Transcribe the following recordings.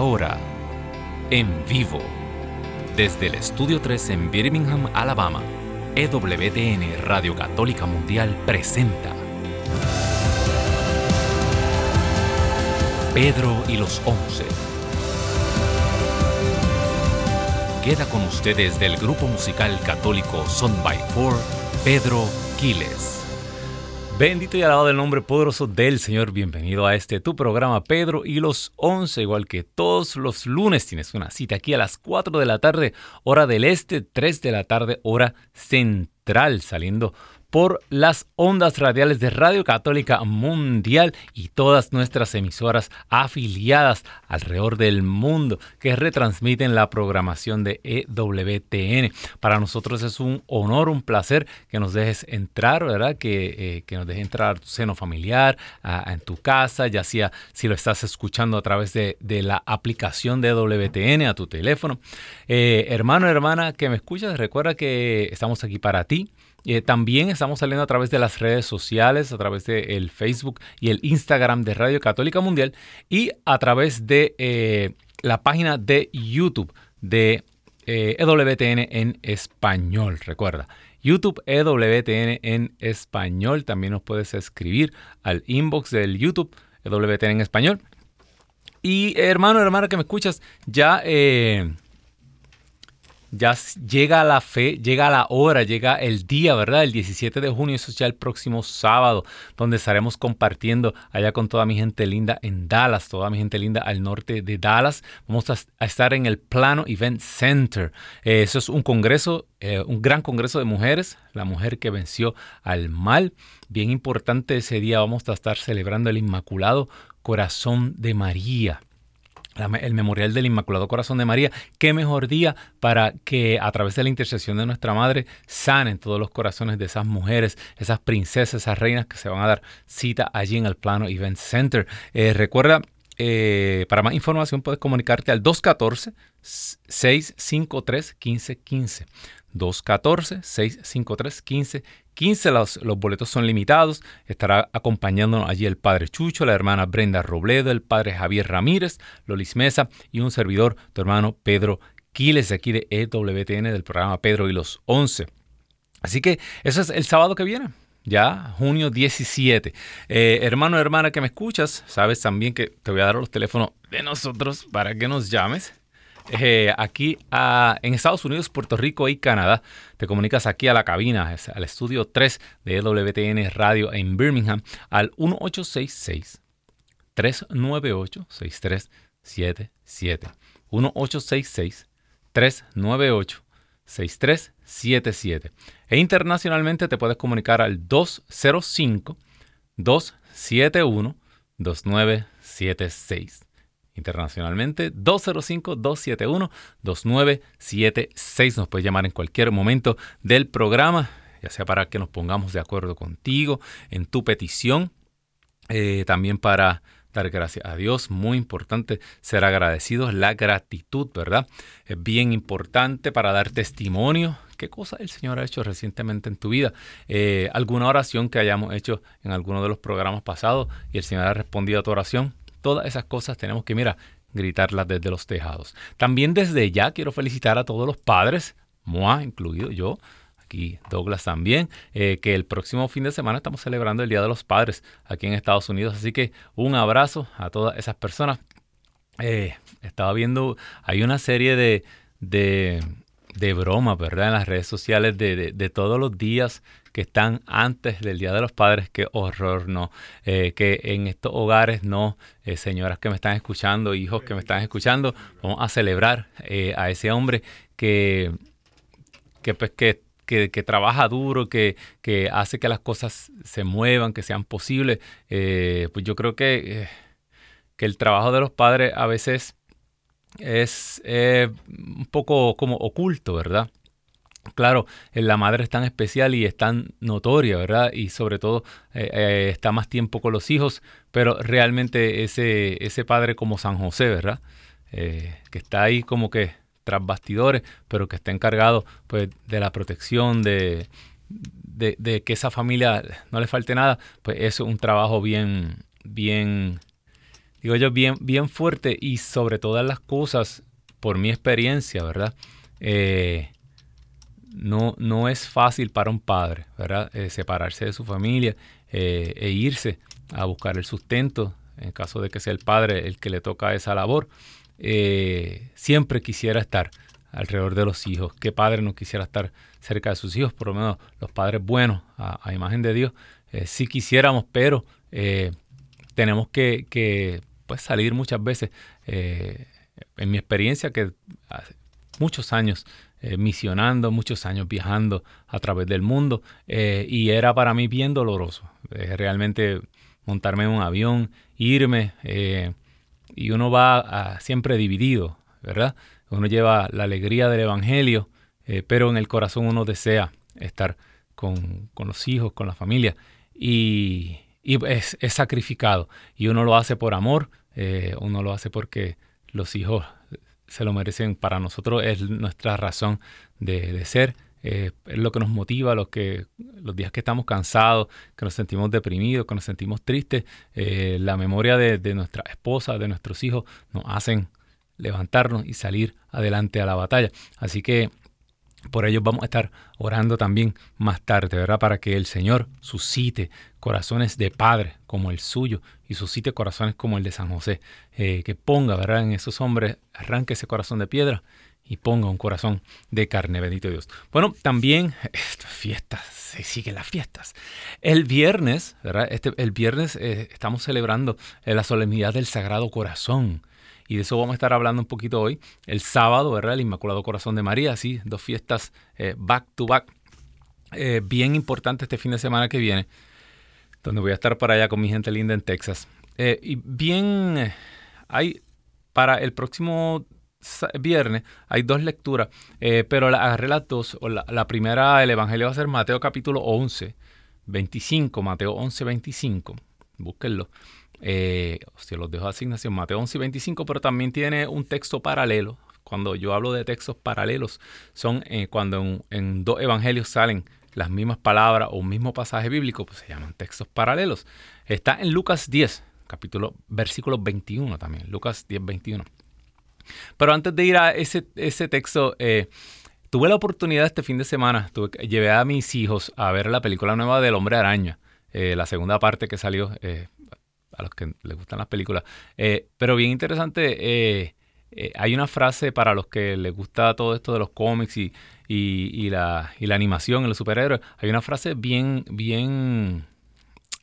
Ahora, en vivo, desde el Estudio 3 en Birmingham, Alabama, EWTN Radio Católica Mundial presenta Pedro y los Once. Queda con ustedes del grupo musical católico Son by Four, Pedro Quiles. Bendito y alabado el nombre poderoso del Señor. Bienvenido a este tu programa Pedro y los 11, igual que todos los lunes tienes una cita aquí a las 4 de la tarde, hora del este, 3 de la tarde, hora central, saliendo por las ondas radiales de Radio Católica Mundial y todas nuestras emisoras afiliadas alrededor del mundo que retransmiten la programación de EWTN. Para nosotros es un honor, un placer que nos dejes entrar, ¿verdad? Que, eh, nos dejes entrar a tu seno familiar, en tu casa, ya sea si lo estás escuchando a través de, la aplicación de EWTN a tu teléfono. Eh, hermano, hermana que me escuchas, recuerda que estamos aquí para ti eh, también estamos saliendo a través de las redes sociales, a través del Facebook y el Instagram de Radio Católica Mundial y a través de eh, la página de YouTube de EWTN eh, e en español. Recuerda, YouTube EWTN en español. También nos puedes escribir al inbox del YouTube EWTN en español. Y hermano, hermana que me escuchas, ya ya llega la fe, llega la hora, llega el día, ¿verdad? El 17 de junio, eso ya el próximo sábado, donde estaremos compartiendo allá con toda mi gente linda en Dallas, toda mi gente linda al norte de Dallas. Vamos a, estar en el Plano Event Center. Eh, eso es un congreso, eh, un gran congreso de mujeres, la mujer que venció al mal. Bien importante ese día, vamos a estar celebrando el Inmaculado Corazón de María el memorial del Inmaculado Corazón de María. Qué mejor día para que a través de la intercesión de nuestra Madre sanen todos los corazones de esas mujeres, esas princesas, esas reinas que se van a dar cita allí en el Plano Event Center. Eh, recuerda, eh, para más información puedes comunicarte al 214-653-1515. 214-653-1515. 15 los, los, boletos son limitados. Estará acompañándonos allí el padre Chucho, la hermana Brenda Robledo, el padre Javier Ramírez, Lolis Mesa y un servidor, tu hermano Pedro Quiles, de aquí de EWTN, del programa Pedro y los 11. Así que eso es el sábado que viene. Ya, junio 17. Eh, hermano, hermana que me escuchas, sabes también que te voy a dar los teléfonos de nosotros para que nos llames. Eh, aquí en Estados Unidos, Puerto Rico y Canadá. Te comunicas aquí a la cabina, al estudio 3 de WTN Radio en Birmingham, al 1866 398 6377. 1866 398 6377. E internacionalmente te puedes comunicar al 205 271 2976 internacionalmente 205-271-2976. Nos puedes llamar en cualquier momento del programa, ya sea para que nos pongamos de acuerdo contigo en tu petición, eh, también para dar gracias a Dios, muy importante ser agradecidos, la gratitud, ¿verdad? Es bien importante para dar testimonio. ¿Qué cosa el Señor ha hecho recientemente en tu vida? Eh, ¿Alguna oración que hayamos hecho en alguno de los programas pasados y el Señor ha respondido a tu oración? Todas esas cosas tenemos que, mira, gritarlas desde los tejados. También desde ya quiero felicitar a todos los padres, Moa incluido yo, aquí Douglas también, eh, que el próximo fin de semana estamos celebrando el Día de los Padres aquí en Estados Unidos. Así que un abrazo a todas esas personas. Eh, estaba viendo, hay una serie de, de, de bromas, ¿verdad? En las redes sociales de, de todos los días que están antes del Día de los Padres, qué horror, ¿no? Eh, que en estos hogares, no, eh, señoras que me están escuchando, hijos que me están escuchando, vamos a celebrar eh, a ese hombre que, que, pues, que, que, trabaja duro, que, que, hace que las cosas se muevan, que sean posibles. pues yo creo que, que el trabajo de los padres a veces es un poco como oculto, ¿verdad? Claro, eh, la madre es tan especial y es tan notoria, ¿verdad? Y sobre todo eh, eh, está más tiempo con los hijos, pero realmente ese, ese padre como San José, ¿verdad? que está ahí como que tras bastidores, pero que está encargado pues de la protección, de, de, que esa familia no le falte nada, pues es un trabajo bien, bien, digo yo, bien, bien fuerte y sobre todas las cosas, por mi experiencia, ¿verdad? Eh, no, no es fácil para un padre, ¿verdad? Eh, separarse de su familia eh, e irse a buscar el sustento, en caso de que sea el padre el que le toca esa labor. siempre quisiera estar alrededor de los hijos. ¿Qué padre no quisiera estar cerca de sus hijos? Por lo menos los padres buenos, a, imagen de Dios, sí quisiéramos, pero tenemos que, pues, salir muchas veces. en mi experiencia, que hace muchos años eh, misionando, muchos años viajando a través del mundo eh, y era para mí bien doloroso. Eh, realmente montarme en un avión, irme y uno va siempre dividido, ¿verdad? Uno lleva la alegría del Evangelio, pero en el corazón uno desea estar con, los hijos, con la familia y, es, es, sacrificado y uno lo hace por amor, uno lo hace porque los hijos se lo merecen. Para nosotros es nuestra razón de, ser. Eh, es lo que nos motiva los, que, los días que estamos cansados, que nos sentimos deprimidos, que nos sentimos tristes. Eh, la memoria de, de, nuestra esposa, de nuestros hijos, nos hacen levantarnos y salir adelante a la batalla. Así que por ello vamos a estar orando también más tarde, ¿verdad? Para que el Señor suscite corazones de padre como el suyo y suscite corazones como el de San José. Eh, que ponga, ¿verdad? En esos hombres, arranque ese corazón de piedra y ponga un corazón de carne, bendito Dios. Bueno, también estas fiestas, se siguen las fiestas. El viernes, ¿verdad? Este, el viernes eh, estamos celebrando la solemnidad del Sagrado Corazón y de eso vamos a estar hablando un poquito hoy. El sábado, ¿verdad? El Inmaculado Corazón de María, sí, dos fiestas eh, back to back. Eh, bien importante este fin de semana que viene, donde voy a estar para allá con mi gente linda en Texas. Eh, y bien, hay para el próximo viernes hay dos lecturas, pero agarré las dos. La, la, primera, el Evangelio va a ser Mateo capítulo 11, 25, Mateo 11, 25. Búsquenlo. Eh, los dejo de asignación, Mateo 11 y 25, pero también tiene un texto paralelo. Cuando yo hablo de textos paralelos, son eh, cuando en, dos evangelios salen las mismas palabras o un mismo pasaje bíblico, pues se llaman textos paralelos. Está en Lucas 10, capítulo, versículo 21 también, Lucas 10, 21. Pero antes de ir a ese, ese texto, eh, tuve la oportunidad este fin de semana, llevé a mis hijos a ver la película nueva del Hombre Araña, eh, la segunda parte que salió, a los que les gustan las películas. Eh, pero bien interesante, eh, eh, hay una frase para los que les gusta todo esto de los cómics y, la, y la, animación los superhéroes. Hay una frase bien, bien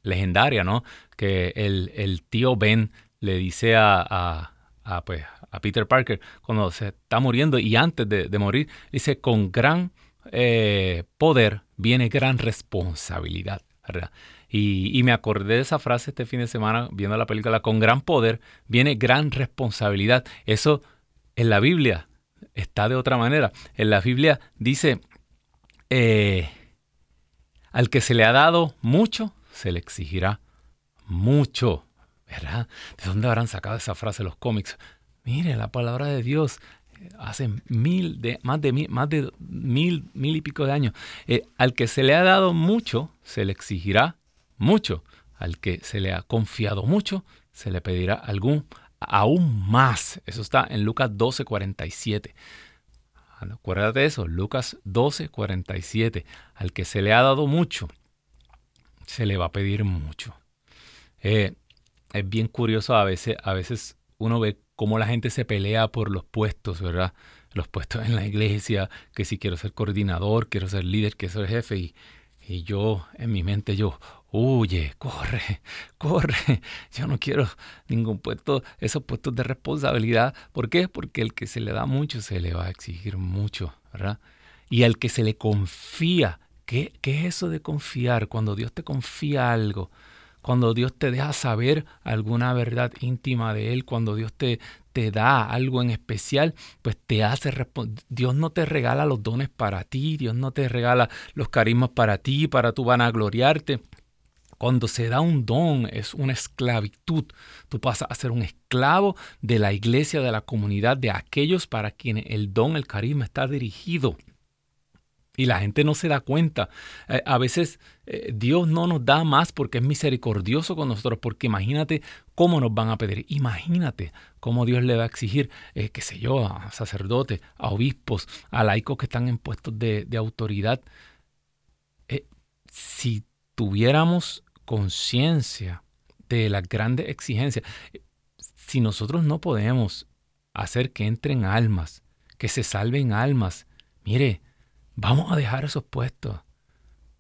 legendaria, ¿no? Que el, tío Ben le dice pues, a Peter Parker cuando se está muriendo y antes de, de morir, dice, con gran poder viene gran responsabilidad. ¿verdad? Y, me acordé de esa frase este fin de semana viendo la película, con gran poder viene gran responsabilidad. Eso en la Biblia está de otra manera. En la Biblia dice, eh, al que se le ha dado mucho, se le exigirá mucho. ¿Verdad? ¿De dónde habrán sacado esa frase los cómics? Mire, la palabra de Dios eh, hace mil de, más de mil, más de mil, mil y pico de años. Eh, al que se le ha dado mucho, se le exigirá mucho. Al que se le ha confiado mucho, se le pedirá algún aún más. Eso está en Lucas 12, 47. Acuérdate de eso, Lucas 12, 47. Al que se le ha dado mucho, se le va a pedir mucho. Eh, es bien curioso a veces, a veces uno ve cómo la gente se pelea por los puestos, ¿verdad? Los puestos en la iglesia, que si quiero ser coordinador, quiero ser líder, quiero ser jefe, y, y yo, en mi mente, yo, huye, corre, corre. Yo no quiero ningún puesto, esos puestos de responsabilidad. ¿Por qué? Porque el que se le da mucho se le va a exigir mucho, ¿verdad? Y al que se le confía, ¿qué, qué es eso de confiar? Cuando Dios te confía algo, cuando Dios te deja saber alguna verdad íntima de Él, cuando Dios te, te da algo en especial, pues te hace Dios no te regala los dones para ti, Dios no te regala los carismas para ti, para tu vanagloriarte. Cuando se da un don es una esclavitud. Tú pasas a ser un esclavo de la iglesia, de la comunidad, de aquellos para quienes el don, el carisma está dirigido. Y la gente no se da cuenta. Eh, a veces eh, Dios no nos da más porque es misericordioso con nosotros, porque imagínate cómo nos van a pedir. Imagínate cómo Dios le va a exigir, eh, qué sé yo, a sacerdotes, a obispos, a laicos que están en puestos de, de autoridad. si tuviéramos conciencia de las grandes exigencias, si nosotros no podemos hacer que entren almas, que se salven almas, mire, vamos a dejar esos puestos.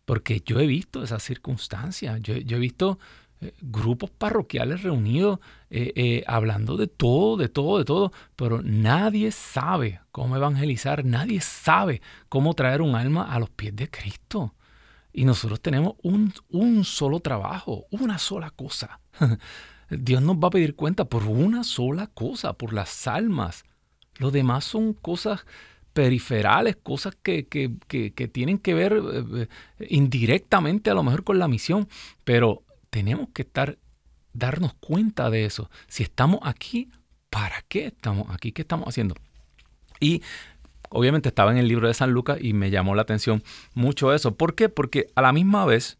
Porque yo he visto esas circunstancias, yo, he visto eh, grupos parroquiales reunidos eh, eh, hablando de todo, de todo, de todo, pero nadie sabe cómo evangelizar, nadie sabe cómo traer un alma a los pies de Cristo. Y nosotros tenemos un, un solo trabajo, una sola cosa. Dios nos va a pedir cuenta por una sola cosa, por las almas. Lo demás son cosas periferales, cosas que, tienen que ver eh, indirectamente a lo mejor con la misión, pero tenemos que estar, darnos cuenta de eso. Si estamos aquí, ¿para qué estamos aquí? ¿Qué estamos haciendo? Y obviamente estaba en el libro de San Lucas y me llamó la atención mucho eso. ¿Por qué? Porque a la misma vez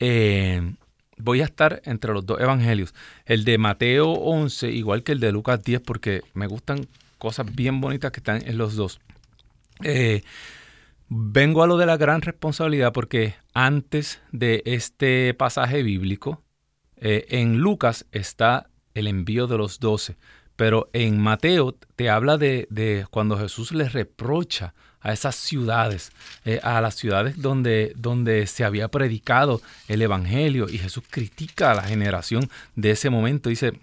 eh, voy a estar entre los dos evangelios. El de Mateo 11, igual que el de Lucas 10, porque me gustan cosas bien bonitas que están en los dos. Eh, vengo a lo de la gran responsabilidad porque antes de este pasaje bíblico, eh, en Lucas está el envío de los doce, pero en Mateo te habla de, cuando Jesús les reprocha a esas ciudades, eh, a las ciudades donde, donde se había predicado el Evangelio y Jesús critica a la generación de ese momento. Dice,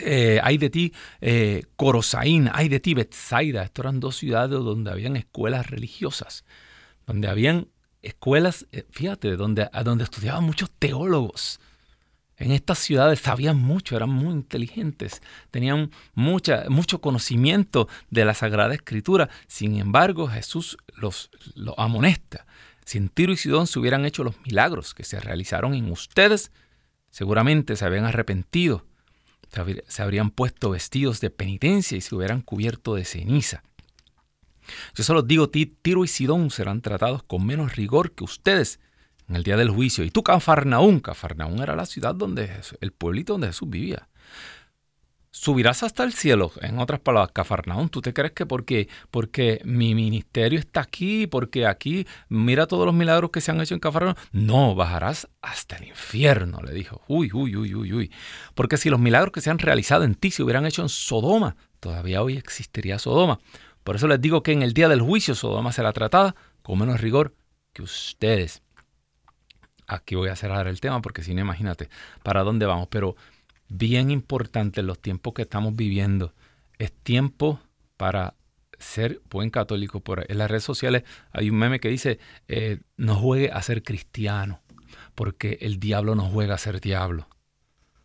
eh, hay de ti eh, Corosaín, hay de ti Bethsaida. Estas eran dos ciudades donde habían escuelas religiosas, donde habían escuelas, eh, fíjate, donde, donde estudiaban muchos teólogos. En estas ciudades sabían mucho, eran muy inteligentes, tenían mucha, mucho conocimiento de la Sagrada Escritura. Sin embargo, Jesús los, amonesta. Si en Tiro y Sidón se hubieran hecho los milagros que se realizaron en ustedes, seguramente se habían arrepentido se habrían puesto vestidos de penitencia y se hubieran cubierto de ceniza. Yo solo digo, Tiro y Sidón serán tratados con menos rigor que ustedes en el día del juicio. Y tú, Cafarnaún, Cafarnaún era la ciudad donde el pueblito donde Jesús vivía subirás hasta el cielo. En otras palabras, Cafarnaún, ¿tú te crees que porque, porque mi ministerio está aquí, porque aquí mira todos los milagros que se han hecho en Cafarnaún? No, bajarás hasta el infierno, le dijo. Uy, uy, uy, uy, uy. Porque si los milagros que se han realizado en ti se hubieran hecho en Sodoma, todavía hoy existiría Sodoma. Por eso les digo que en el día del juicio Sodoma será tratada con menos rigor que ustedes. Aquí voy a cerrar el tema porque si no, imagínate para dónde vamos. Pero bien importante los tiempos que estamos viviendo. Es tiempo para ser buen católico. Por en las redes sociales hay un meme que dice, eh, no juegue a ser cristiano, porque el diablo no juega a ser diablo.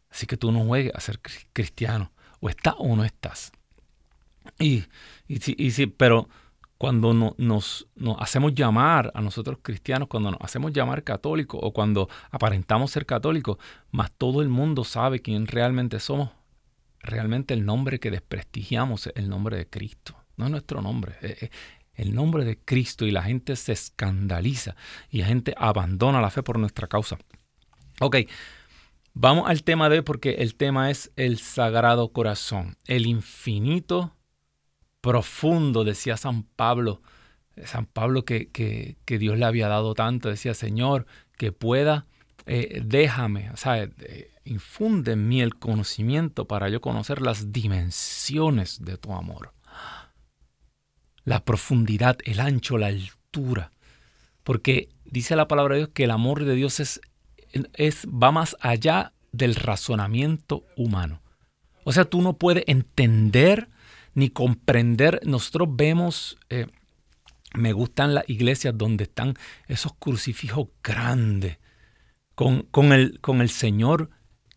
Así que tú no juegues a ser cristiano. O estás o no estás. Y, y, y sí, pero cuando nos, hacemos llamar a nosotros cristianos, cuando nos hacemos llamar católicos o cuando aparentamos ser católicos, más todo el mundo sabe quién realmente somos, realmente el nombre que desprestigiamos es el nombre de Cristo, no es nuestro nombre, es el nombre de Cristo y la gente se escandaliza y la gente abandona la fe por nuestra causa. Ok, vamos al tema de hoy porque el tema es el Sagrado Corazón, el infinito profundo, decía San Pablo, San Pablo que, que, Dios le había dado tanto, decía, Señor, que pueda, eh, déjame, o sea, eh, infunde en mí el conocimiento para yo conocer las dimensiones de tu amor. La profundidad, el ancho, la altura. Porque dice la palabra de Dios que el amor de Dios es, es, va más allá del razonamiento humano. O sea, tú no puedes entender ni comprender. Nosotros vemos, eh, me gustan las iglesias donde están esos crucifijos grandes, con, con, el, con el Señor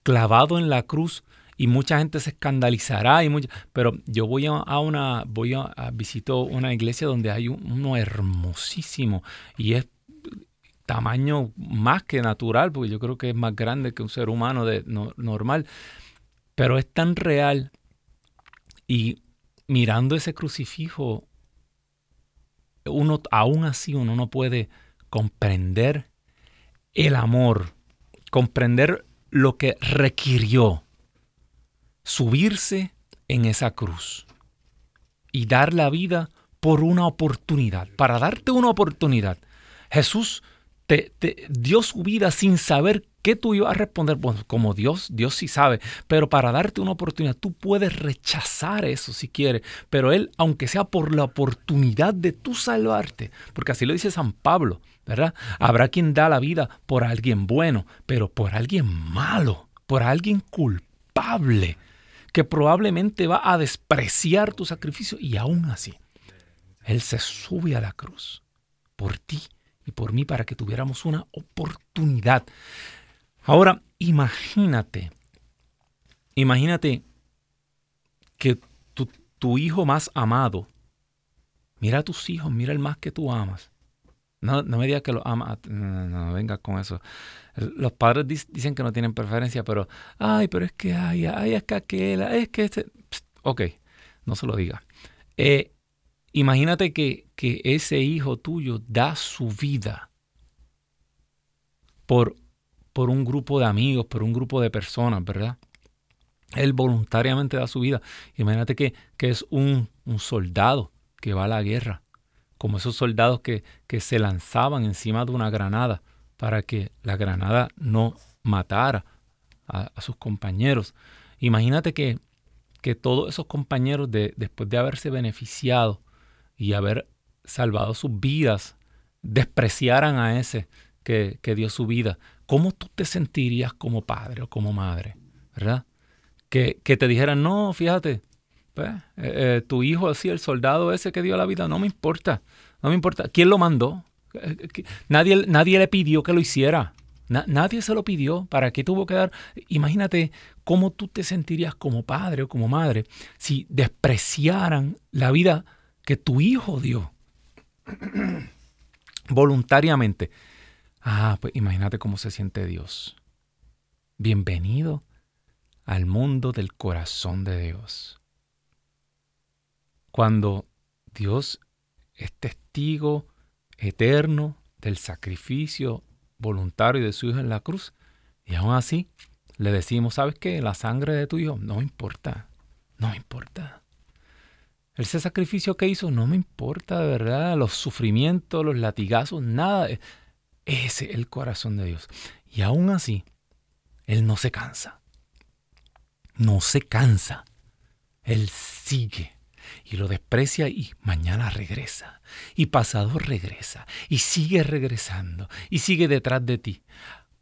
clavado en la cruz y mucha gente se escandalizará y mucha, pero yo voy a, una voy a, visito una iglesia donde hay uno hermosísimo y es tamaño más que natural porque yo creo que es más grande que un ser humano de, normal pero es tan real y mirando ese crucifijo, uno, aún así uno no puede comprender el amor, comprender lo que requirió subirse en esa cruz y dar la vida por una oportunidad, para darte una oportunidad. Jesús te, dio su vida sin saber qué tú ibas a responder. Bueno, como Dios, Dios sí sabe, pero para darte una oportunidad, tú puedes rechazar eso si quieres, pero Él, aunque sea por la oportunidad de tú salvarte, porque así lo dice San Pablo, ¿verdad? Habrá quien da la vida por alguien bueno, pero por alguien malo, por alguien culpable, que probablemente va a despreciar tu sacrificio y aún así, Él se sube a la cruz por ti y por mí para que tuviéramos una oportunidad. Ahora, imagínate, imagínate que tu, hijo más amado, mira a tus hijos, mira el más que tú amas. No, no me digas que lo amas, no, no, venga con eso. Los padres dicen que no tienen preferencia, pero, ay, pero es que, ay, ay, es que aquella, es que este, ok, no se lo diga. Eh, Imagínate que, ese hijo tuyo da su vida por, por un grupo de amigos, por un grupo de personas, ¿verdad? Él voluntariamente da su vida. Imagínate que, que es un, soldado que va a la guerra, como esos soldados que, que se lanzaban encima de una granada para que la granada no matara a, sus compañeros. Imagínate que, que todos esos compañeros, de, después de haberse beneficiado y haber salvado sus vidas, despreciaran a ese que, dio su vida, ¿cómo tú te sentirías como padre o como madre? ¿Verdad? Que, te dijeran, no, fíjate, pues, eh, eh, tu hijo así, el soldado ese que dio la vida, no me importa, no me importa. ¿Quién lo mandó? Eh, nadie, nadie le pidió que lo hiciera. nadie se lo pidió. ¿Para qué tuvo que dar? Imagínate cómo tú te sentirías como padre o como madre si despreciaran la vida que tu hijo dio voluntariamente. Ah, pues imagínate cómo se siente Dios. Bienvenido al mundo del corazón de Dios. Cuando Dios es testigo eterno del sacrificio voluntario de su Hijo en la cruz, y aún así le decimos, ¿sabes qué? La sangre de tu Hijo no importa, no importa. Ese sacrificio que hizo no me importa, de verdad, los sufrimientos, los latigazos, nada. Ese es el corazón de Dios. Y aún así, Él no se cansa. No se cansa. Él sigue y lo desprecia y mañana regresa. Y pasado regresa. Y sigue regresando. Y sigue detrás de ti.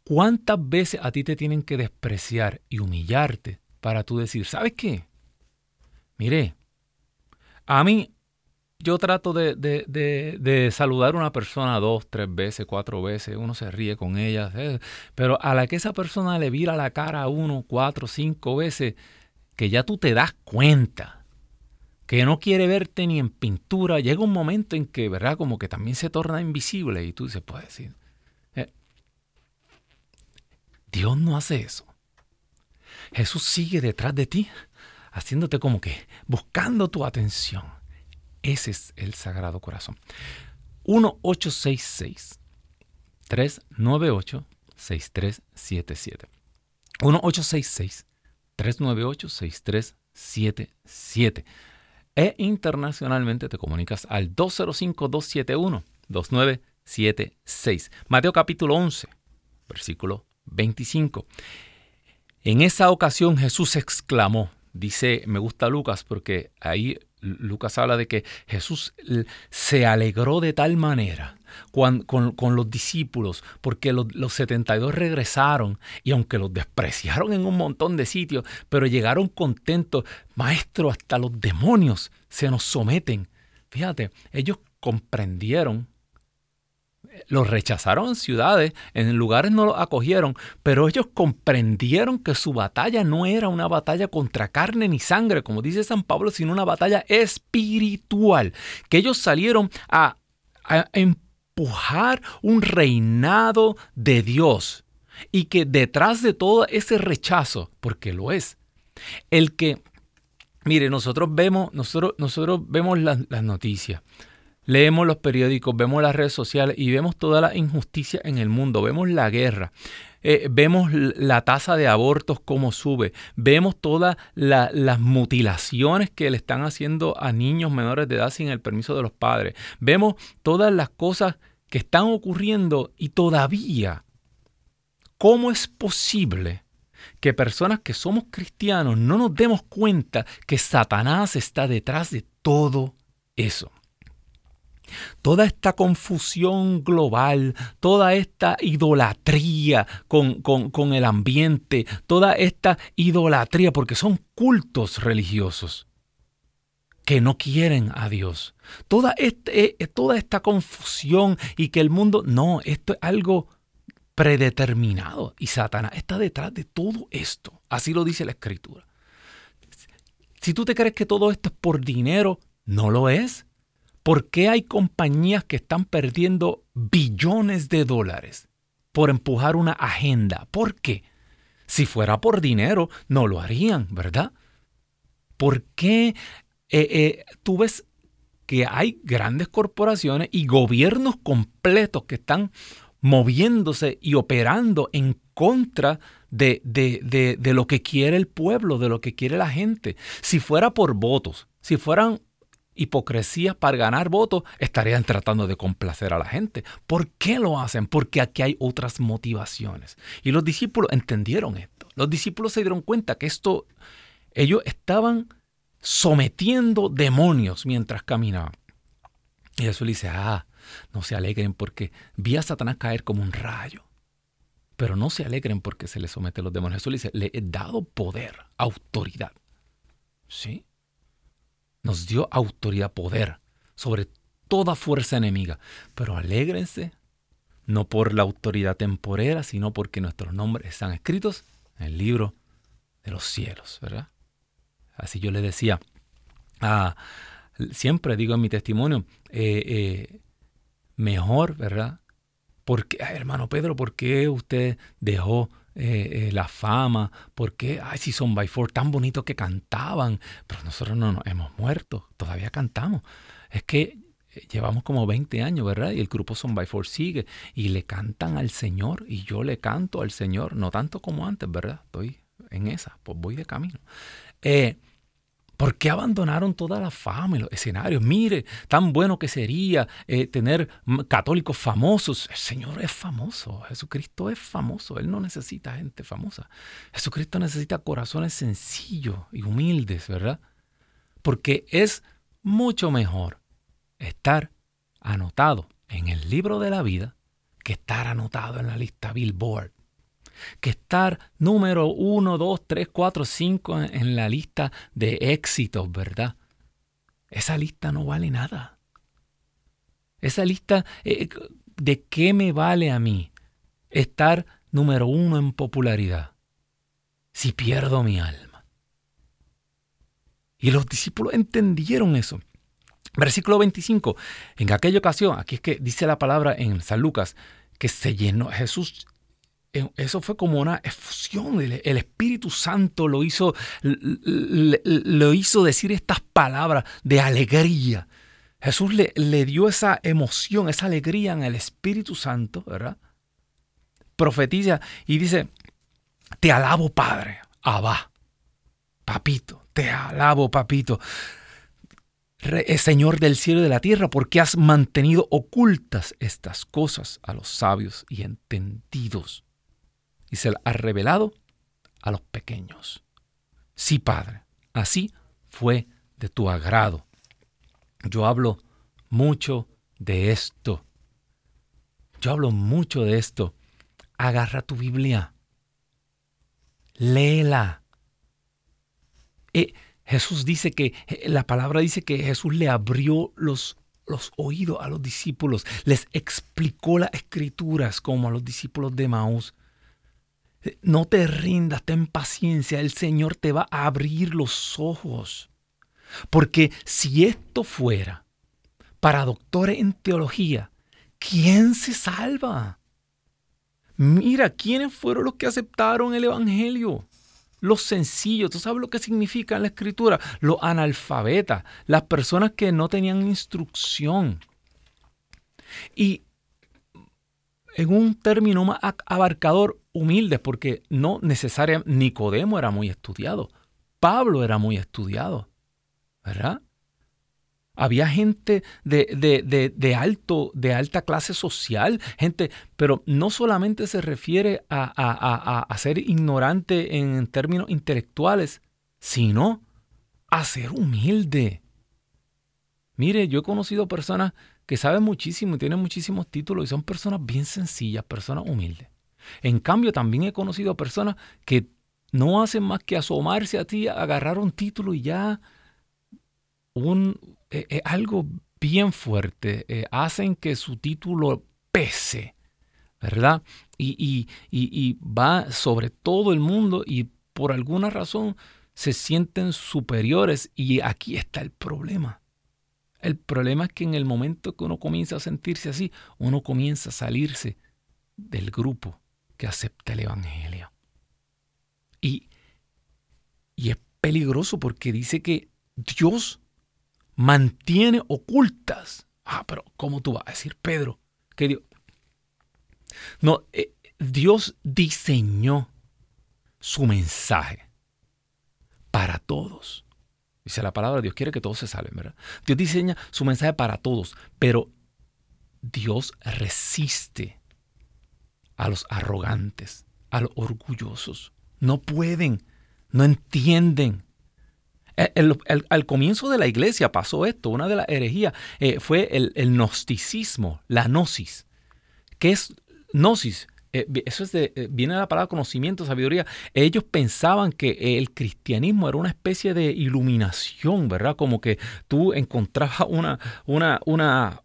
¿Cuántas veces a ti te tienen que despreciar y humillarte para tú decir, ¿sabes qué? Mire, a mí, yo trato de, saludar a una persona dos, tres veces, cuatro veces, uno se ríe con ella, eh, pero a la que esa persona le vira la cara uno, cuatro, cinco veces, que ya tú te das cuenta que no quiere verte ni en pintura, llega un momento en que, ¿verdad? Como que también se torna invisible y tú se puede decir, eh, Dios no hace eso. Jesús sigue detrás de ti haciéndote como que buscando tu atención. Ese es el Sagrado Corazón. 1866 398 6377. 1866 398 6377. E internacionalmente te comunicas al 205-271-2976. Mateo capítulo 11, versículo 25. En esa ocasión Jesús exclamó, dice, me gusta Lucas porque ahí Lucas habla de que Jesús se alegró de tal manera con, los discípulos, porque los, los, 72 regresaron y aunque los despreciaron en un montón de sitios, pero llegaron contentos, maestro, hasta los demonios se nos someten. Fíjate, ellos comprendieron los rechazaron en ciudades, en lugares no los acogieron, pero ellos comprendieron que su batalla no era una batalla contra carne ni sangre, como dice San Pablo, sino una batalla espiritual, que ellos salieron a, empujar un reinado de Dios y que detrás de todo ese rechazo, porque lo es, el que, mire, nosotros vemos, nosotros, nosotros vemos las noticias Leemos los periódicos, vemos las redes sociales y vemos toda la injusticia en el mundo, vemos la guerra, eh, vemos la tasa de abortos como sube, vemos todas las mutilaciones que le están haciendo a niños menores de edad sin el permiso de los padres, vemos todas las cosas que están ocurriendo y todavía, ¿cómo es posible? que personas que somos cristianos no nos demos cuenta que Satanás está detrás de todo eso. Toda esta confusión global, toda esta idolatría con, con, el ambiente, toda esta idolatría, porque son cultos religiosos que no quieren a Dios. Toda, este, eh, toda esta confusión y que el mundo, no, esto es algo predeterminado y Satanás está detrás de todo esto. Así lo dice la escritura. Si tú te crees que todo esto es por dinero, no lo es. ¿Por qué hay compañías que están perdiendo billones de dólares por empujar una agenda? ¿Por qué? Si fuera por dinero, no lo harían, ¿verdad? ¿Por qué eh, eh, tú ves que hay grandes corporaciones y gobiernos completos que están moviéndose y operando en contra de, de, de, lo que quiere el pueblo, de lo que quiere la gente? Si fuera por votos, si fueran hipocresía para ganar votos, estarían tratando de complacer a la gente. ¿Por qué lo hacen? Porque aquí hay otras motivaciones. Y los discípulos entendieron esto. Los discípulos se dieron cuenta que esto, ellos estaban sometiendo demonios mientras caminaban. Y Jesús le dice, ah, no se alegren porque vi a Satanás caer como un rayo. Pero no se alegren porque se le someten los demonios. Jesús le dice, le he dado poder, autoridad. ¿Sí? Nos dio autoridad, poder sobre toda fuerza enemiga. Pero alégrense, no por la autoridad temporera, sino porque nuestros nombres están escritos en el libro de los cielos, ¿verdad? Así yo le decía, siempre digo en mi testimonio, eh, eh, mejor, ¿verdad? Porque, hermano Pedro, ¿por qué usted dejó eh, eh, la fama, porque, ay, si son by four tan bonitos que cantaban, pero nosotros no nos hemos muerto, todavía cantamos. Es que eh, llevamos como 20 años, ¿verdad? Y el grupo Son by Four sigue y le cantan al Señor y yo le canto al Señor, no tanto como antes, ¿verdad? Estoy en esa, pues voy de camino. Eh, ¿Por qué abandonaron toda la fama y los escenarios? Mire, tan bueno que sería eh, tener católicos famosos. El Señor es famoso, Jesucristo es famoso, Él no necesita gente famosa. Jesucristo necesita corazones sencillos y humildes, ¿verdad? Porque es mucho mejor estar anotado en el libro de la vida que estar anotado en la lista Billboard que estar número 1, 2, 3, 4, 5 en la lista de éxitos, ¿verdad? Esa lista no vale nada. Esa lista, eh, ¿de qué me vale a mí estar número uno en popularidad si pierdo mi alma? Y los discípulos entendieron eso. Versículo 25. En aquella ocasión, aquí es que dice la palabra en San Lucas, que se llenó, Jesús eh, eso fue como una efusión. El, Espíritu Santo lo hizo, lo hizo decir estas palabras de alegría. Jesús le, le, dio esa emoción, esa alegría en el Espíritu Santo, ¿verdad? Profetiza y dice, te alabo Padre, Abba, papito, te alabo papito, eh, Señor del cielo y de la tierra, porque has mantenido ocultas estas cosas a los sabios y entendidos y se ha revelado a los pequeños. Sí, Padre, así fue de tu agrado. Yo hablo mucho de esto. Yo hablo mucho de esto. Agarra tu Biblia. Léela. Eh, Jesús dice que, eh, la palabra dice que Jesús le abrió los, los oídos a los discípulos, les explicó las escrituras como a los discípulos de Maús. No te rindas, ten paciencia, el Señor te va a abrir los ojos. Porque si esto fuera para doctores en teología, ¿quién se salva? Mira, ¿quiénes fueron los que aceptaron el Evangelio? Los sencillos, ¿tú sabes lo que significa la escritura? Los analfabetas, las personas que no tenían instrucción. Y en un término más abarcador, humildes, porque no necesariamente Nicodemo era muy estudiado, Pablo era muy estudiado, ¿verdad? Había gente de, alto, de alta clase social, gente, pero no solamente se refiere a, a ser ignorante en términos intelectuales, sino a ser humilde. Mire, yo he conocido personas que saben muchísimo y tienen muchísimos títulos y son personas bien sencillas, personas humildes. En cambio, también he conocido personas que no hacen más que asomarse a ti, agarrar un título y ya un, eh, eh, algo bien fuerte. Eh, hacen que su título pese, ¿verdad? Y, y va sobre todo el mundo y por alguna razón se sienten superiores y aquí está el problema. El problema es que en el momento que uno comienza a sentirse así, uno comienza a salirse del grupo que acepta el Evangelio. Y, y es peligroso porque dice que Dios mantiene ocultas. Ah, pero ¿cómo tú vas a decir, Pedro? Que Dios... No, eh, Dios diseñó su mensaje para todos. Dice la palabra, Dios quiere que todos se salven, ¿verdad? Dios diseña su mensaje para todos, pero Dios resiste a los arrogantes, a los orgullosos. No pueden, no entienden. al comienzo de la iglesia pasó esto, una de las herejías eh, fue el, el, gnosticismo, la gnosis. ¿Qué es gnosis? Eh, eso es de, eh, viene de la palabra conocimiento, sabiduría. Ellos pensaban que el cristianismo era una especie de iluminación, ¿verdad? Como que tú encontrabas una, una, una,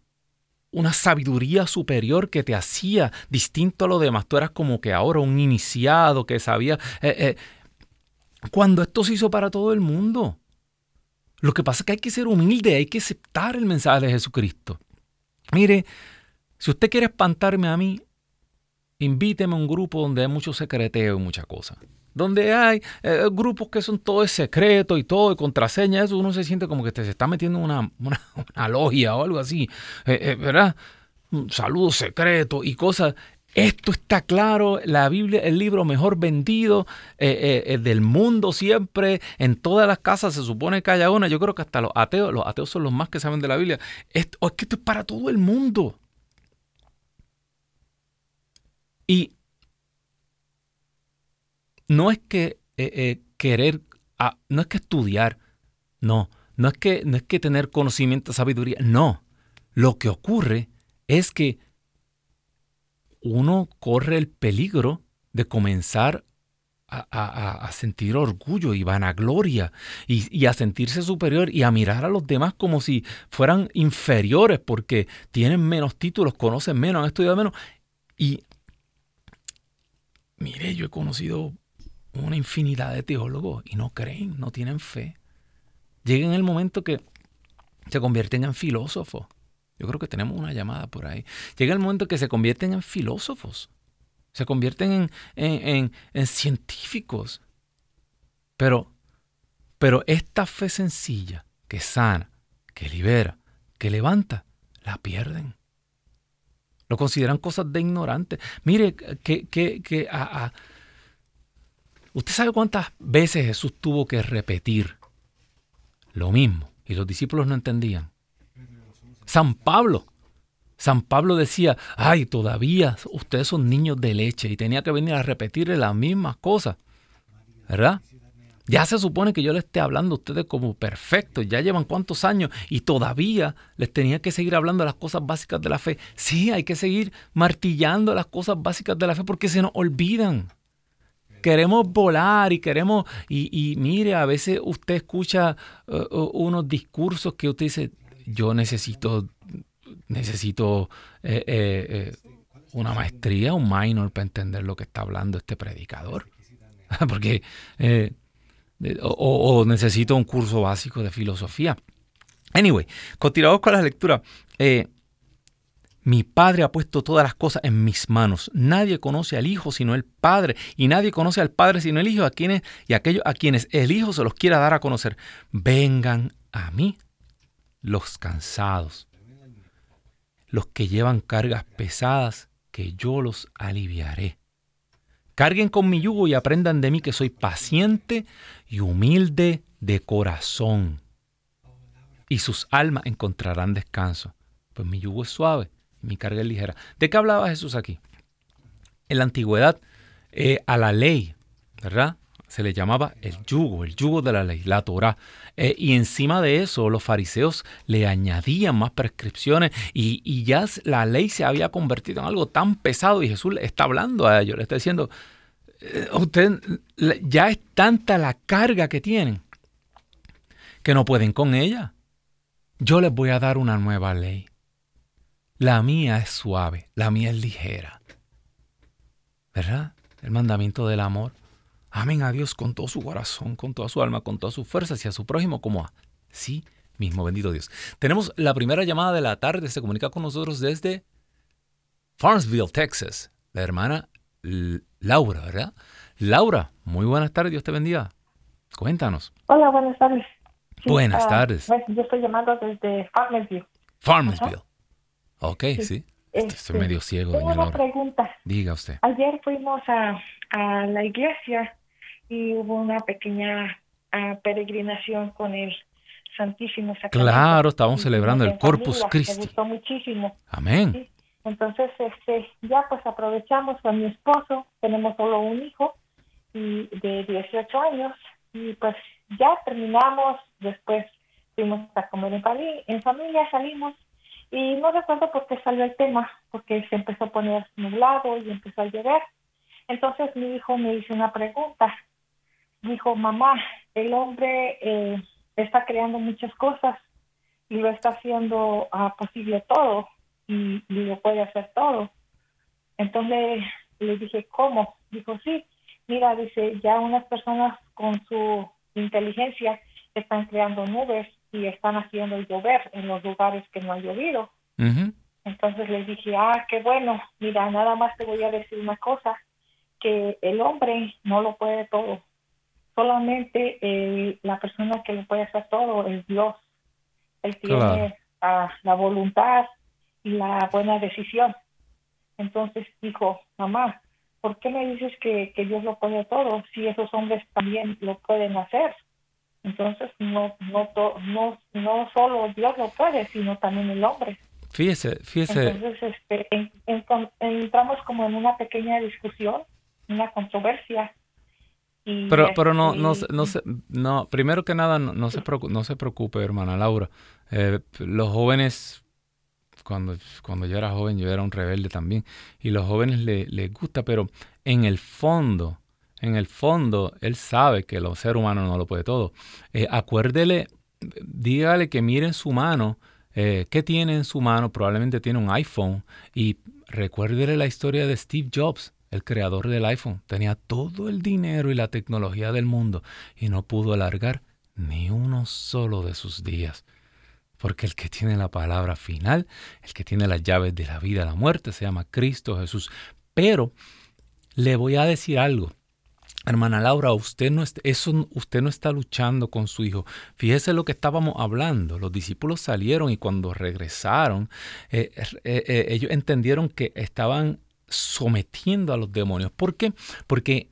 una sabiduría superior que te hacía distinto a lo demás. Tú eras como que ahora un iniciado que sabía. Eh, cuando esto se hizo para todo el mundo. Lo que pasa es que hay que ser humilde, hay que aceptar el mensaje de Jesucristo. Mire, si usted quiere espantarme a mí, invíteme a un grupo donde hay mucho secreteo y muchas cosas. Donde hay eh, grupos que son todo secreto y todo, de contraseña, eso uno se siente como que te se está metiendo una, una, logia o algo así, eh, eh, ¿verdad? Un saludo secreto y cosas. Esto está claro, la Biblia, el libro mejor vendido del mundo siempre, en todas las casas se supone que haya una, yo creo que hasta los ateos, los ateos son los más que saben de la Biblia, esto, es que esto es para todo el mundo. Y no es que eh, eh, querer, no es que estudiar, no, no es que, no es que tener conocimiento, sabiduría, no. Lo que ocurre es que uno corre el peligro de comenzar a, sentir orgullo y vanagloria y, y, a sentirse superior y a mirar a los demás como si fueran inferiores porque tienen menos títulos, conocen menos, han estudiado menos. Y Mire, yo he conocido una infinidad de teólogos y no creen, no tienen fe. Llega en el momento que se convierten en filósofos. Yo creo que tenemos una llamada por ahí. Llega el momento que se convierten en filósofos. Se convierten en, en, científicos. Pero esta fe sencilla, que sana, que libera, que levanta, la pierden. Lo consideran cosas de ignorante. Mire, que, que, que ¿usted sabe cuántas veces Jesús tuvo que repetir lo mismo? Y los discípulos no entendían. San Pablo. San Pablo decía, ay, todavía ustedes son niños de leche y tenía que venir a repetirle las mismas cosas. ¿Verdad? Ya se supone que yo les esté hablando a ustedes como perfectos, ya llevan cuántos años y todavía les tenía que seguir hablando las cosas básicas de la fe. Sí, hay que seguir martillando las cosas básicas de la fe porque se nos olvidan. Queremos volar y queremos, y, mire, a veces usted escucha uh, unos discursos que usted dice, yo necesito, necesito eh, eh, eh, una maestría, un minor para entender lo que está hablando este predicador. porque o, necesito un curso básico de filosofía. Anyway, continuamos con la lectura. Eh, mi Padre ha puesto todas las cosas en mis manos. Nadie conoce al Hijo sino el Padre, y nadie conoce al Padre sino el Hijo, a quienes, y aquellos a quienes el Hijo se los quiera dar a conocer. Vengan a mí los cansados, los que llevan cargas pesadas, que yo los aliviaré. Carguen con mi yugo y aprendan de mí que soy paciente y humilde de corazón. Y sus almas encontrarán descanso. Pues mi yugo es suave y mi carga es ligera. ¿De qué hablaba Jesús aquí? En la antigüedad, eh, a la ley, ¿verdad? Se le llamaba el yugo, el yugo de la ley, la Torah. Eh, y encima de eso, los fariseos le añadían más prescripciones y, ya la ley se había convertido en algo tan pesado y Jesús le está hablando a ellos, le está diciendo, eh, usted ya es tanta la carga que tienen que no pueden con ella. Yo les voy a dar una nueva ley. La mía es suave, la mía es ligera. ¿Verdad? El mandamiento del amor. Amen a Dios con todo su corazón, con toda su alma, con todas sus fuerzas y a su prójimo como a sí mismo. Bendito Dios. Tenemos la primera llamada de la tarde. Se comunica con nosotros desde Farmsville, Texas. La hermana Laura, ¿verdad? Laura, muy buenas tardes. Dios te bendiga. Cuéntanos. Hola, buenas tardes. buenas ah, tardes. Yo estoy llamando desde Farmersville. Farmersville. Ok, sí. Estoy este, medio ciego, tengo una pregunta. Diga usted. Ayer fuimos a, a la iglesia y hubo una pequeña ah, peregrinación con el Santísimo Sacramento. Claro, estábamos celebrando el Corpus Christi. Me gustó muchísimo. Amén. Entonces, este, ya pues aprovechamos con mi esposo, tenemos solo un hijo y de 18 años y pues ya terminamos, después fuimos a comer en, en familia, salimos y no recuerdo por qué salió el tema, porque se empezó a poner nublado y empezó a llover. Entonces mi hijo me hizo una pregunta. Dijo, mamá, el hombre eh, está creando muchas cosas y lo está haciendo uh, posible todo y, lo puede hacer todo. Entonces le dije, ¿cómo? Dijo, sí, mira, dice, ya unas personas con su inteligencia están creando nubes y están haciendo llover en los lugares que no ha llovido. Entonces le dije, ah, qué bueno, mira, nada más te voy a decir una cosa, que el hombre no lo puede todo. Solamente eh, la persona que lo puede hacer todo es Dios. Él tiene ah, la voluntad y la buena decisión. Entonces dijo, mamá, ¿por qué me dices que, que Dios lo puede todo si esos hombres también lo pueden hacer? Entonces no, no, no, no solo Dios lo puede, sino también el hombre. Fíjese, fíjese. Entonces este, entramos como en una pequeña discusión una controversia. Pero, pero no, no, no, no, primero que nada, no, se, preocupe, no se preocupe, hermana Laura. Eh, los jóvenes, cuando, cuando yo era joven, yo era un rebelde también, y los jóvenes les le gusta, pero en el fondo, en el fondo, él sabe que el ser humano no lo puede todo. Eh, acuérdele, dígale que mire en su mano, eh, ¿qué tiene en su mano? Probablemente tiene un iPhone, y recuérdele la historia de Steve Jobs el creador del iPhone, tenía todo el dinero y la tecnología del mundo y no pudo alargar ni uno solo de sus días. Porque el que tiene la palabra final, el que tiene las llaves de la vida y la muerte, se llama Cristo Jesús. Pero le voy a decir algo. Hermana Laura, usted no, está, eso, usted no está luchando con su hijo. Fíjese lo que estábamos hablando. Los discípulos salieron y cuando regresaron, eh, eh, eh, ellos entendieron que estaban sometiendo a los demonios. ¿Por qué? Porque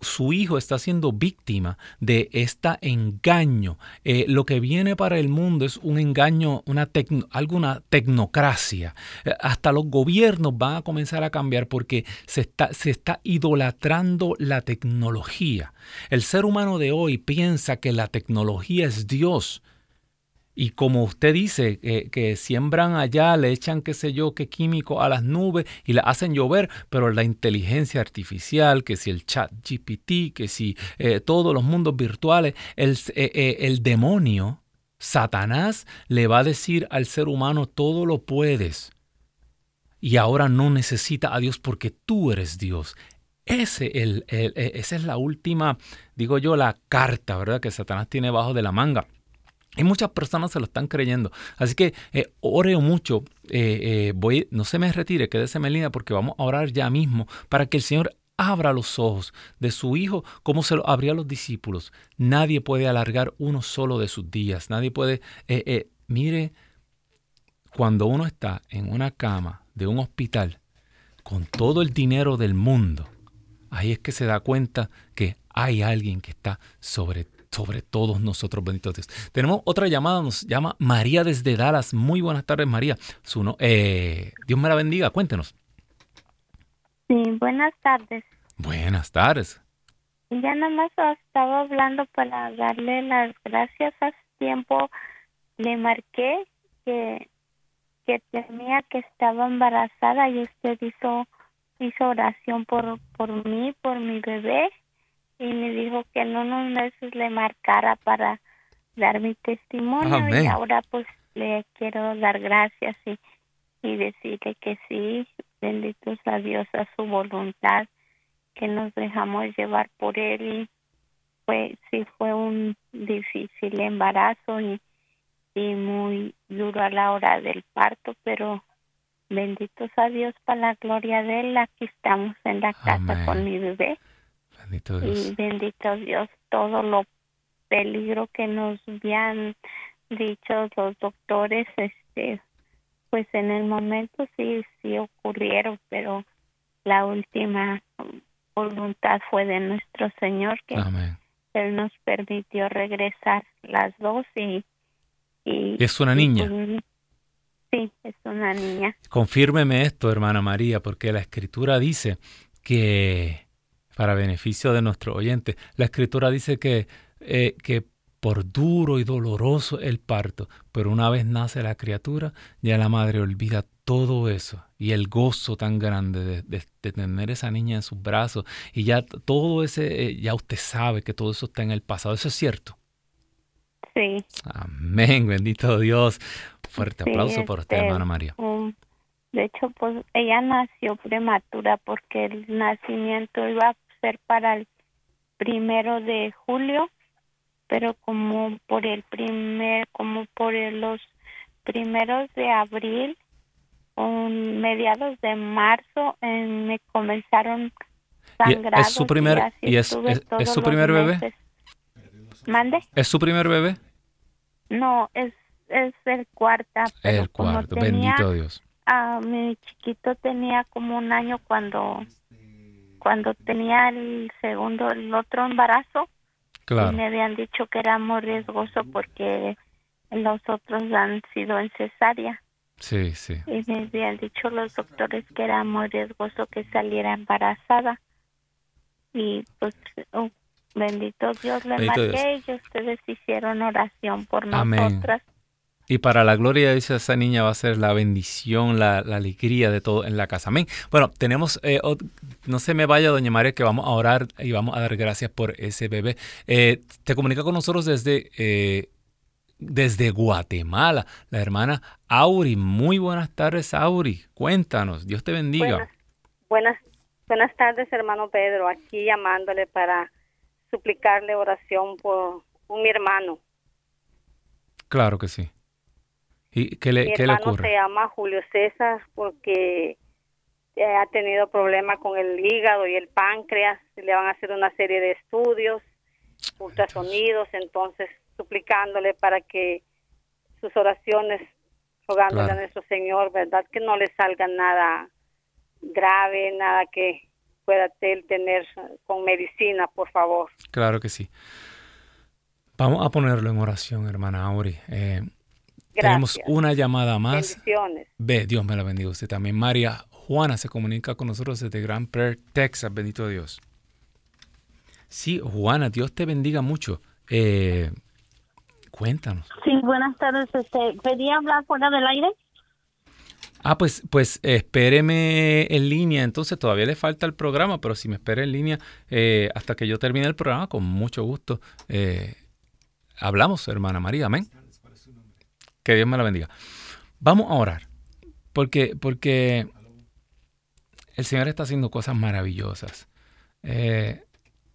su hijo está siendo víctima de este engaño. Eh, lo que viene para el mundo es un engaño, una alguna tecnocracia. Eh, hasta los gobiernos van a comenzar a cambiar porque se está, se está idolatrando la tecnología. El ser humano de hoy piensa que la tecnología es Dios. Y como usted dice, que siembran allá, le echan qué sé yo, qué químico a las nubes y la hacen llover, pero la inteligencia artificial, que si el chat GPT, que si eh, todos los mundos virtuales, el, eh, eh, el demonio, Satanás, le va a decir al ser humano, todo lo puedes. Y ahora no necesita a Dios porque tú eres Dios. Ese el, esa es la última, digo yo, la carta, ¿verdad? Que Satanás tiene bajo de la manga. Y muchas personas se lo están creyendo. Así que eh, oreo mucho. Eh, eh, voy, no se me retire, quédese en línea porque vamos a orar ya mismo para que el Señor abra los ojos de su Hijo como se lo abría a los discípulos. Nadie puede alargar uno solo de sus días. Nadie puede, mire, cuando uno está en una cama de un hospital con todo el dinero del mundo, ahí es que se da cuenta que hay alguien que está sobre, sobre todos nosotros, benditos Dios. Tenemos otra llamada, nos llama María desde Dallas. Muy buenas tardes, María. Su eh, Dios me la bendiga, cuéntenos. Sí, buenas tardes. Buenas tardes. Ya nada más estaba hablando para darle las gracias. Hace tiempo le marqué que, que tenía que estaba embarazada y usted hizo hizo oración por por mí, por mi bebé y me dijo que en unos meses le marcara para dar mi testimonio y ahora pues le quiero dar gracias y, y decirle que sí, bendito sea Dios a su voluntad que nos dejamos llevar por él y fue sí fue un difícil embarazo y, y muy duro a la hora del parto pero bendito sea Dios para la gloria de él. Aquí estamos en la casa con mi bebé bendito Dios. y bendito Dios todo lo peligro que nos habían dicho los doctores este pues en el momento sí sí ocurrieron pero la última voluntad fue de nuestro Señor que Él nos permitió regresar las dos y... y es una niña. Pues, sí, es una niña. Confírmeme esto, hermana María, porque la escritura dice que, para beneficio de nuestro oyente, la escritura dice que, eh, que por duro y doloroso el parto, pero una vez nace la criatura, ya la madre olvida todo eso y el gozo tan grande de, tener esa niña en sus brazos y ya todo ese, eh, ya usted sabe que todo eso está en el pasado, ¿eso es cierto? Sí. Amén, bendito Dios. Fuerte aplauso por usted, este, hermana María. De hecho, pues ella nació prematura porque el nacimiento iba a ser para el primero de julio pero como por el primer, como por los primeros de abril, un mediados de marzo, me comenzaron sangrados. ¿Es su primer, y, es, es, su primer bebé? ¿Mande? ¿Es su primer bebé? No, es, es el cuarto. el cuarto, bendito Dios. Ah, mi chiquito tenía como un año cuando cuando tenía el segundo, el otro embarazo y me habían dicho que era muy riesgoso porque los otros han sido en cesárea. Sí, sí. Y me habían dicho los doctores que era muy riesgoso que saliera embarazada. Y pues, oh, bendito Dios, le marqué y ustedes hicieron oración por nosotras. Y para la gloria de Dios, esa niña va a ser la bendición, la, alegría de todo en la casa. Amén. Bueno, tenemos, eh, no se me vaya, doña María, que vamos a orar y vamos a dar gracias por ese bebé. Eh, te comunica con nosotros desde, eh, desde Guatemala, la hermana Auri. Muy buenas tardes, Auri. Cuéntanos, Dios te bendiga. Buenas, buenas, tardes, hermano Pedro. Aquí llamándole para suplicarle oración por un, mi hermano. Claro que sí. ¿Y qué le, Mi ¿qué le ocurre? se llama Julio César porque eh, ha tenido problemas con el hígado y el páncreas. Le van a hacer una serie de estudios, ultrasonidos, entonces suplicándole para que sus oraciones, rogándole a nuestro Señor, ¿verdad? Que no le salga nada grave, nada que pueda él tener con medicina, por favor. Claro que sí. Vamos a ponerlo en oración, hermana Auri. Eh, tenemos una llamada más. Bendiciones. Ve, Dios me la bendiga usted también. María Juana se comunica con nosotros desde Grand Prairie, Texas. Bendito Dios. Sí, Juana, Dios te bendiga mucho. Eh, cuéntanos. Sí, buenas tardes. Este, ¿Pedí hablar fuera del aire? Ah, pues, pues espéreme en línea. Entonces todavía le falta el programa, pero si me espera en línea eh, hasta que yo termine el programa, con mucho gusto. Eh, hablamos, hermana María. Amén. Que Dios me la bendiga. Vamos a orar. Porque, porque el Señor está haciendo cosas maravillosas. Eh,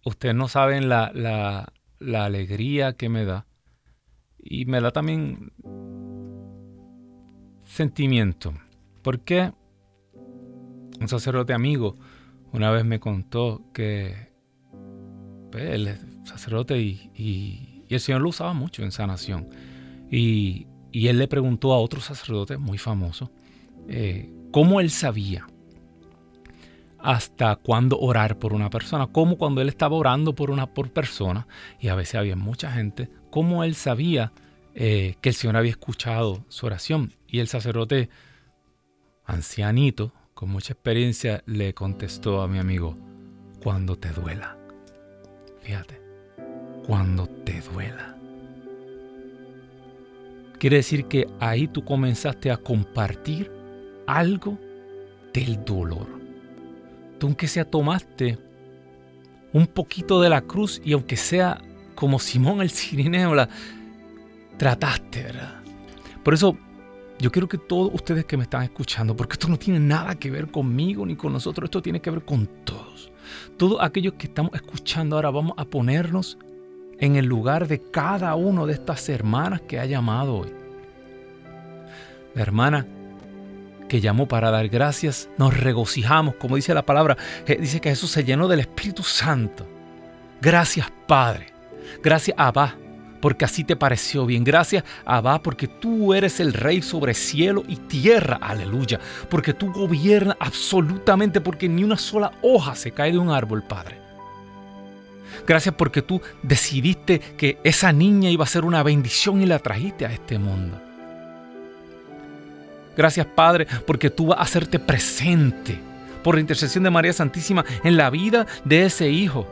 ustedes no saben la, la, alegría que me da. Y me da también sentimiento. Porque un sacerdote amigo una vez me contó que pues, es sacerdote y, y, y, el Señor lo usaba mucho en sanación. Y, y él le preguntó a otro sacerdote muy famoso eh, cómo él sabía hasta cuándo orar por una persona, cómo cuando él estaba orando por una por persona, y a veces había mucha gente, cómo él sabía eh, que el Señor había escuchado su oración. Y el sacerdote ancianito, con mucha experiencia, le contestó a mi amigo, cuando te duela. Fíjate, cuando te duela. Quiere decir que ahí tú comenzaste a compartir algo del dolor. Tú aunque sea tomaste un poquito de la cruz y aunque sea como Simón el Cirineo, la trataste, ¿verdad? Por eso yo quiero que todos ustedes que me están escuchando, porque esto no tiene nada que ver conmigo ni con nosotros, esto tiene que ver con todos. Todos aquellos que estamos escuchando ahora vamos a ponernos en el lugar de cada uno de estas hermanas que ha llamado hoy. La hermana que llamó para dar gracias, nos regocijamos, como dice la palabra, dice que Jesús se llenó del Espíritu Santo. Gracias Padre, gracias Abba, porque así te pareció bien. Gracias Abba, porque tú eres el Rey sobre cielo y tierra, aleluya, porque tú gobiernas absolutamente, porque ni una sola hoja se cae de un árbol, Padre. Gracias porque tú decidiste que esa niña iba a ser una bendición y la trajiste a este mundo. Gracias Padre porque tú vas a hacerte presente por la intercesión de María Santísima en la vida de ese hijo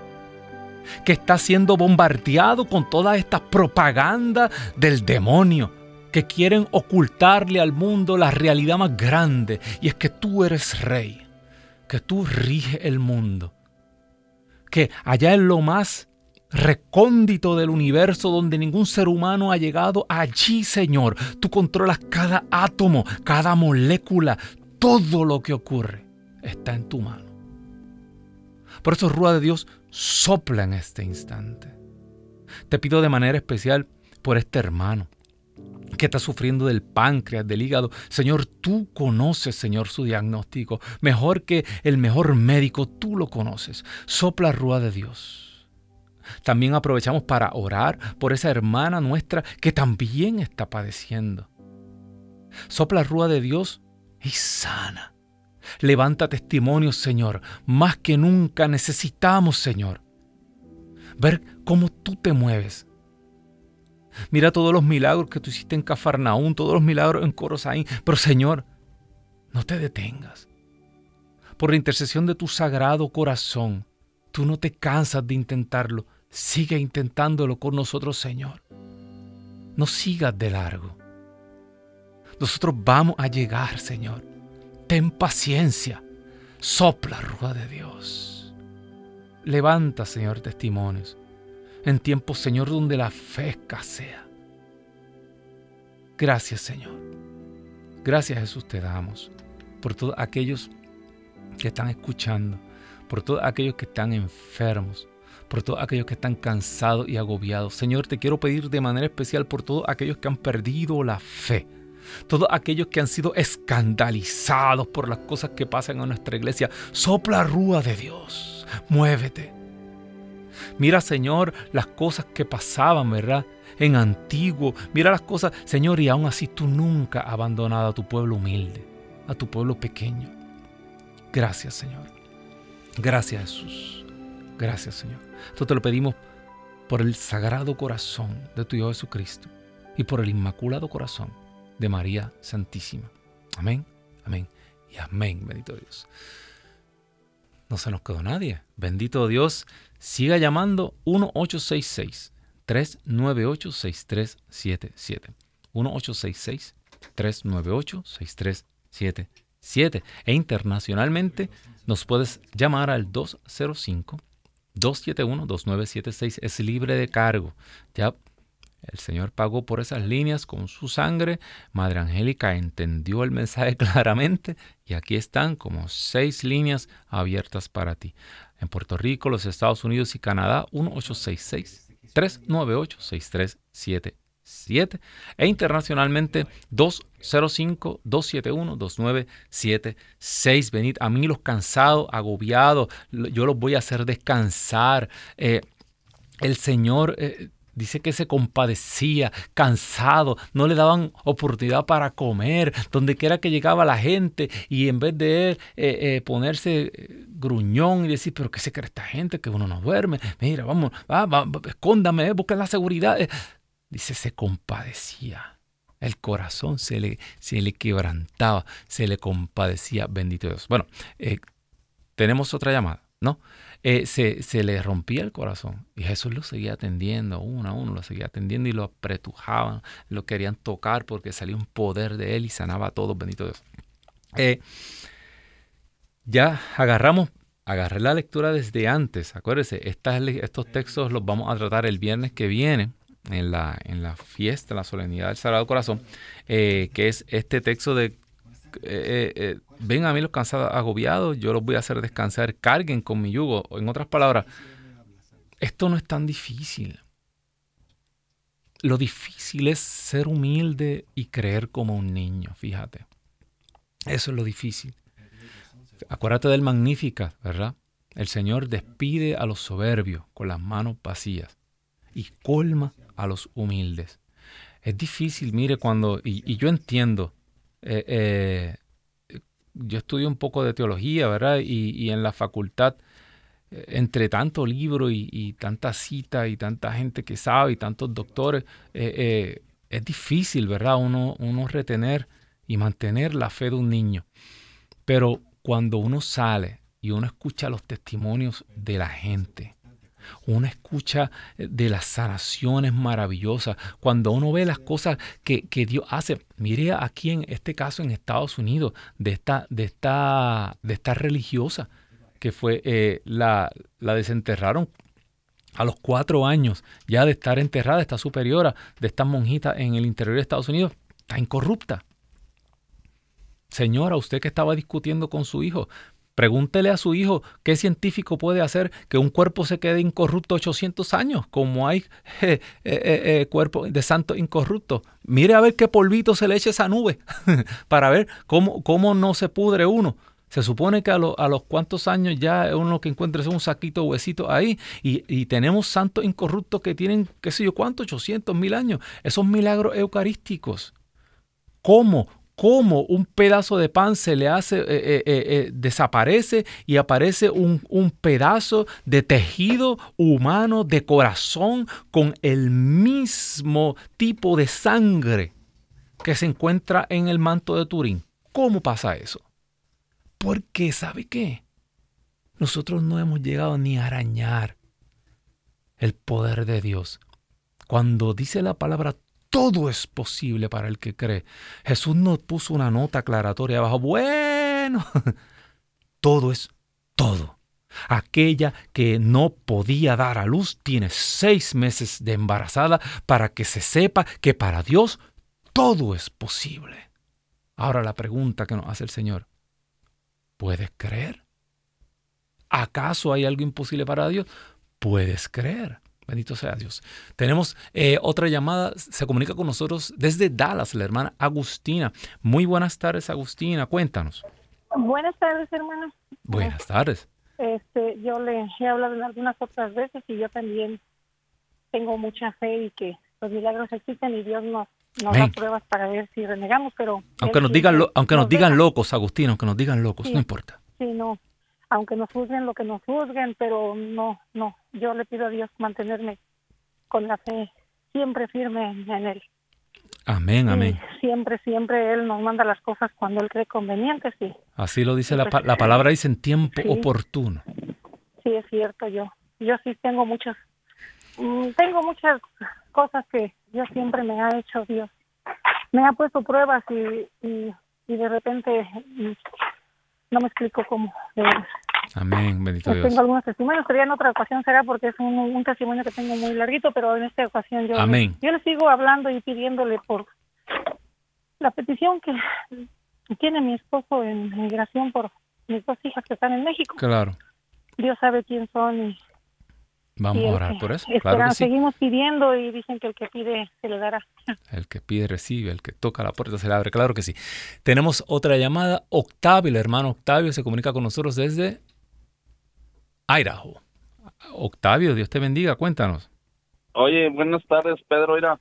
que está siendo bombardeado con toda esta propaganda del demonio que quieren ocultarle al mundo la realidad más grande y es que tú eres rey, que tú riges el mundo, que allá en lo más recóndito del universo donde ningún ser humano ha llegado, allí Señor, tú controlas cada átomo, cada molécula, todo lo que ocurre está en tu mano. Por eso, Rúa de Dios, sopla en este instante. Te pido de manera especial por este hermano que está sufriendo del páncreas, del hígado. Señor, tú conoces, Señor, su diagnóstico. Mejor que el mejor médico, tú lo conoces. Sopla Rúa de Dios también aprovechamos para orar por esa hermana nuestra que también está padeciendo. Sopla rúa de Dios y sana. Levanta testimonios, Señor. Más que nunca necesitamos, Señor, ver cómo tú te mueves. Mira todos los milagros que tú hiciste en Cafarnaún, todos los milagros en Corosaín. Pero, Señor, no te detengas. Por la intercesión de tu sagrado corazón, tú no te cansas de intentarlo. Sigue intentándolo con nosotros, Señor. No sigas de largo. Nosotros vamos a llegar, Señor. Ten paciencia. Sopla, rueda de Dios. Levanta, Señor, testimonios. En tiempos, Señor, donde la fe escasea. Gracias, Señor. Gracias, Jesús, te damos por todos aquellos que están escuchando, por todos aquellos que están enfermos, por todos aquellos que están cansados y agobiados. Señor, te quiero pedir de manera especial por todos aquellos que han perdido la fe. Todos aquellos que han sido escandalizados por las cosas que pasan en nuestra iglesia. Sopla rúa de Dios. Muévete. Mira, Señor, las cosas que pasaban, ¿verdad? En antiguo. Mira las cosas, Señor, y aún así tú nunca has abandonado a tu pueblo humilde, a tu pueblo pequeño. Gracias, Señor. Gracias, Jesús. Gracias, Señor. Esto te lo pedimos por el sagrado corazón de tu Hijo Jesucristo y por el inmaculado corazón de María Santísima. Amén, amén y amén, bendito Dios. No se nos quedó nadie. Bendito Dios. Siga llamando 1866 398 6377. 1866 398 6377. E internacionalmente nos puedes llamar al 205 271-2976 es libre de cargo. Ya el Señor pagó por esas líneas con su sangre. Madre Angélica entendió el mensaje claramente y aquí están como seis líneas abiertas para ti. En Puerto Rico, los Estados Unidos y Canadá, 1866 398 6377 e internacionalmente 205-271-2976. Venid a mí los cansados, agobiados, yo los voy a hacer descansar. Eh, el Señor eh, dice que se compadecía, cansado, no le daban oportunidad para comer, donde quiera que llegaba la gente y en vez de él eh, ponerse gruñón y decir, pero ¿qué se cree esta gente? Que uno no duerme, mira, vamos, va, va, escóndame, busca la seguridad. Dice, se compadecía. El corazón se le, se le quebrantaba, se le compadecía, bendito Dios. Bueno, tenemos otra llamada, ¿no? Eh, se, le rompía el corazón. Y Jesús lo seguía atendiendo, uno a uno lo seguía atendiendo y lo apretujaban, lo querían tocar porque salía un poder de él y sanaba a todos, bendito Dios. Eh, ya agarramos, agarré la lectura desde antes, acuérdense, estos textos los vamos a tratar el viernes que viene. En la, en la fiesta, en la solemnidad del Sagrado Corazón, eh, que es este texto de eh, eh, ven a mí los cansados agobiados, yo los voy a hacer descansar, carguen con mi yugo. En otras palabras, esto no es tan difícil. Lo difícil es ser humilde y creer como un niño, fíjate. Eso es lo difícil. Acuérdate del Magnífica, ¿verdad? El Señor despide a los soberbios con las manos vacías y colma a los humildes. Es difícil, mire, cuando, y yo entiendo, eh, eh, yo estudio un poco de teología, ¿verdad? Y, en la facultad, eh, entre tanto libro y, tanta cita y tanta gente que sabe y tantos doctores, es difícil, ¿verdad? Uno, uno retener y mantener la fe de un niño. Pero cuando uno sale y uno escucha los testimonios de la gente, una escucha eh, de las sanaciones maravillosas, cuando uno ve las cosas que, Dios hace. Mire aquí en este caso en Estados Unidos, de esta, de esta, de esta religiosa, que fue eh, la, la desenterraron a los cuatro años ya de estar enterrada, esta superiora de esta monjita en el interior de Estados Unidos, está incorrupta. Señora, usted que estaba discutiendo con su hijo, Pregúntele a su hijo qué científico puede hacer que un cuerpo se quede incorrupto 800 años, como hay eh, eh, eh, cuerpo de santo incorrupto. Mire a ver qué polvito se le echa esa nube para ver cómo, cómo no se pudre uno. Se supone que a, los cuantos años ya uno que encuentra es un saquito huesito ahí y, tenemos santos incorruptos que tienen, qué sé yo, cuántos, 800 mil años. Esos milagros eucarísticos. ¿Cómo? Cómo un pedazo de pan se le hace, eh, eh, eh, desaparece y aparece un, un, pedazo de tejido humano, de corazón, con el mismo tipo de sangre que se encuentra en el manto de Turín. ¿Cómo pasa eso? Porque, ¿sabe qué? Nosotros no hemos llegado ni a arañar el poder de Dios. Cuando dice la palabra todo es posible para el que cree. Jesús nos puso una nota aclaratoria abajo. Bueno, todo es todo. Aquella que no podía dar a luz tiene seis meses de embarazada para que se sepa que para Dios todo es posible. Ahora la pregunta que nos hace el Señor, ¿puedes creer? ¿Acaso hay algo imposible para Dios? Puedes creer. Bendito sea Dios. Tenemos eh, otra llamada, se comunica con nosotros desde Dallas, la hermana Agustina. Muy buenas tardes, Agustina, cuéntanos. Buenas tardes, hermana. Buenas tardes. Este, yo le he hablado algunas otras veces y yo también tengo mucha fe y que los milagros existen y Dios nos, nos da pruebas para ver si renegamos, pero... Aunque nos digan, aunque nos, digan locos, Agustina, aunque nos digan locos, no importa. Sí, no, aunque nos juzguen lo que nos juzguen, pero no, no, yo le pido a Dios mantenerme con la fe siempre firme en Él. Amén, amén. siempre, siempre Él nos manda las cosas cuando Él cree convenientes, sí. Así lo dice la, la, palabra, dice en tiempo oportuno. Sí, es cierto, yo, yo sí tengo muchas, mm, tengo muchas cosas que yo siempre me ha hecho Dios. Me ha puesto pruebas y, y, y de repente mm, no me explico cómo. Amén, bendito Dios. Tengo algunos testimonios, pero ya en otra ocasión será porque es un, testimonio que tengo muy larguito, pero en esta ocasión yo, Amén. yo le sigo hablando y pidiéndole por la petición que tiene mi esposo en migración por mis dos hijas que están en México. Claro. Dios sabe quién son y Vamos a orar por eso. Claro Seguimos pidiendo y dicen que el que pide se le dará. El que pide recibe, el que toca la puerta se le abre. Claro que sí. Tenemos otra llamada. Octavio, el hermano Octavio, se comunica con nosotros desde Idaho. Octavio, Dios te bendiga, cuéntanos. Oye, buenas tardes, Pedro. Mira,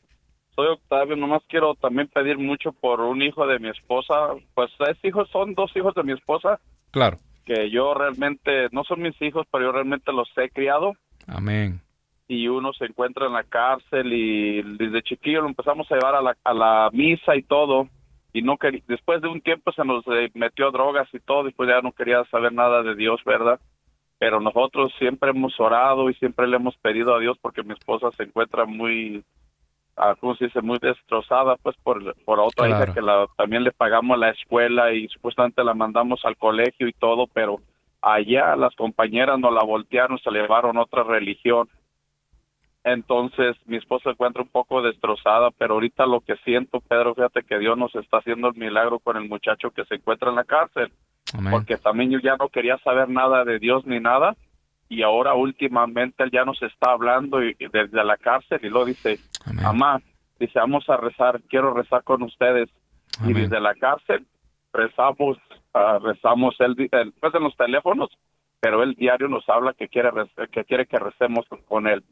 soy Octavio. Nomás quiero también pedir mucho por un hijo de mi esposa. Pues es hijos, son dos hijos de mi esposa. Claro. Que yo realmente, no son mis hijos, pero yo realmente los he criado. Amén. Y uno se encuentra en la cárcel y desde chiquillo lo empezamos a llevar a la, a la misa y todo. Y no quería, después de un tiempo se nos eh, metió drogas y todo, después ya no quería saber nada de Dios, ¿verdad? pero nosotros siempre hemos orado y siempre le hemos pedido a Dios porque mi esposa se encuentra muy, ah, ¿cómo se dice? Muy destrozada, pues, por, por otra hija que la, también le pagamos la escuela y supuestamente la mandamos al colegio y todo, pero allá las compañeras nos la voltearon, se llevaron otra religión. Entonces mi esposa se encuentra un poco destrozada, pero ahorita lo que siento, Pedro, fíjate que Dios nos está haciendo el milagro con el muchacho que se encuentra en la cárcel porque también yo ya no quería saber nada de Dios ni nada y ahora últimamente él ya nos está hablando y, desde la cárcel y lo dice, mamá, dice, vamos a rezar, quiero rezar con ustedes y desde la cárcel rezamos, uh, rezamos él, pues en los teléfonos, pero él diario nos habla que quiere que quiere que recemos con él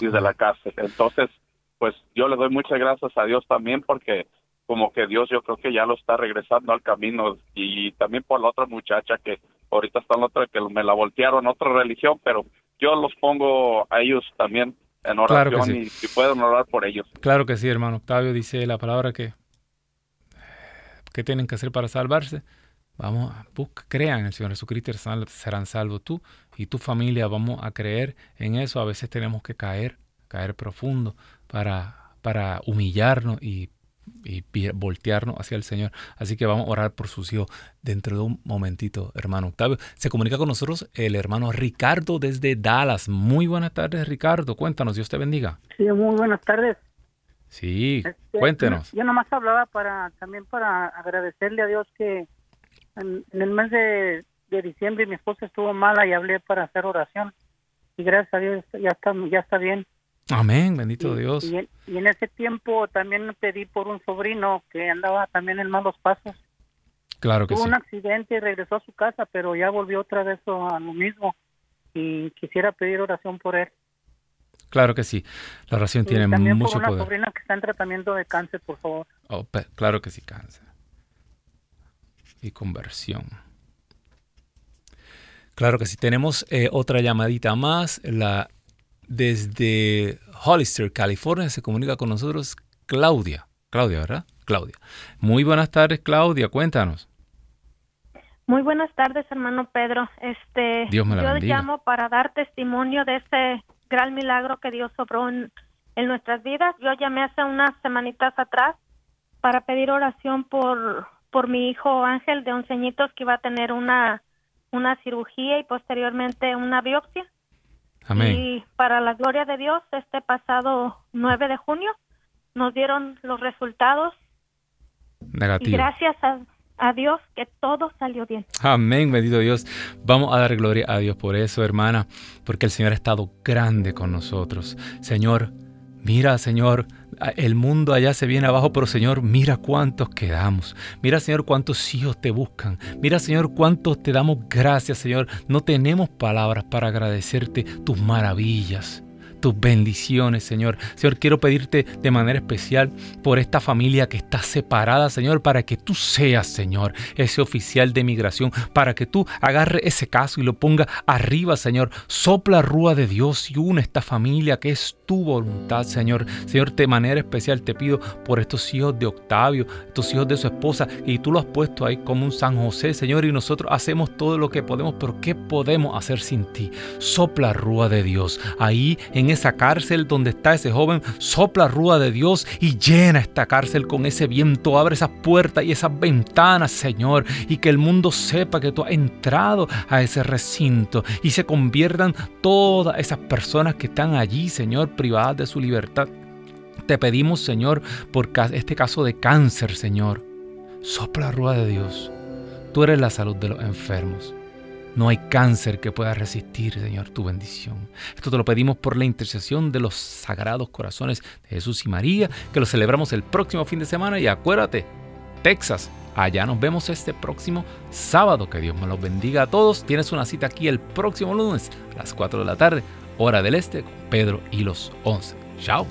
desde la cárcel. Entonces, pues yo le doy muchas gracias a Dios también porque como que Dios yo creo que ya lo está regresando al camino y también por la otra muchacha que ahorita está en la otra que me la voltearon otra religión, pero yo los pongo a ellos también en oración y si pueden orar por ellos. Claro que sí, hermano. Octavio dice la palabra que ¿qué tienen que hacer para salvarse? Vamos, busca, crean en el Señor Jesucristo, serán salvos tú y tu familia. Vamos a creer en eso. A veces tenemos que caer, caer profundo para, para humillarnos y y voltearnos hacia el Señor. Así que vamos a orar por sus hijos dentro de un momentito, hermano Octavio. Se comunica con nosotros el hermano Ricardo desde Dallas. Muy buenas tardes, Ricardo. Cuéntanos, Dios te bendiga. Sí, muy buenas tardes. Sí, este, cuéntenos. Yo nomás hablaba para también para agradecerle a Dios que en, el mes de, diciembre mi esposa estuvo mala y hablé para hacer oración. Y gracias a Dios ya está, ya está bien. Amén, bendito Dios. Y en, ese tiempo también pedí por un sobrino que andaba también en malos pasos. Claro que Tuvo sí. un accidente y regresó a su casa, pero ya volvió otra vez a lo mismo. Y quisiera pedir oración por él. Claro que sí. La oración tiene también mucho por una sobrina que está en tratamiento de cáncer, por favor. Oh, claro que sí, cáncer. Y conversión. Claro que sí. Tenemos eh, otra llamadita más. La desde Hollister, California, se comunica con nosotros Claudia. Claudia, ¿verdad? Claudia. Muy buenas tardes, Claudia. Cuéntanos. Muy buenas tardes, hermano Pedro. Este, Dios me yo bendiga. llamo para dar testimonio de ese gran milagro que Dios obró en, nuestras vidas. Yo llamé hace unas semanitas atrás para pedir oración por por mi hijo Ángel de 11 añitos que iba a tener una una cirugía y posteriormente una biopsia. Y para la gloria de Dios, este pasado 9 de junio nos dieron los resultados. Negativos. Y gracias a, Dios que todo salió bien. Amén, bendito Dios. Vamos a dar gloria a Dios por eso, hermana, porque el Señor ha estado grande con nosotros. Señor, Mira, Señor, el mundo allá se viene abajo, pero Señor, mira cuántos quedamos. Mira, Señor, cuántos hijos te buscan. Mira, Señor, cuántos te damos gracias, Señor. No tenemos palabras para agradecerte tus maravillas tus bendiciones, Señor. Señor, quiero pedirte de manera especial por esta familia que está separada, Señor, para que tú seas, Señor, ese oficial de migración, para que tú agarre ese caso y lo ponga arriba, Señor. Sopla rúa de Dios y une esta familia que es tu voluntad, Señor. Señor, de manera especial te pido por estos hijos de Octavio, estos hijos de su esposa, y tú lo has puesto ahí como un San José, Señor, y nosotros hacemos todo lo que podemos, pero ¿qué podemos hacer sin ti? Sopla rúa de Dios ahí en esa cárcel donde está ese joven, sopla rúa de Dios y llena esta cárcel con ese viento, abre esas puertas y esas ventanas, Señor, y que el mundo sepa que tú has entrado a ese recinto y se conviertan todas esas personas que están allí, Señor, privadas de su libertad. Te pedimos, Señor, por este caso de cáncer, Señor. Sopla rúa de Dios. Tú eres la salud de los enfermos. No hay cáncer que pueda resistir, Señor, tu bendición. Esto te lo pedimos por la intercesión de los sagrados corazones de Jesús y María, que lo celebramos el próximo fin de semana. Y acuérdate, Texas, allá nos vemos este próximo sábado. Que Dios me los bendiga a todos. Tienes una cita aquí el próximo lunes a las 4 de la tarde, hora del este, con Pedro y los 11. Chao.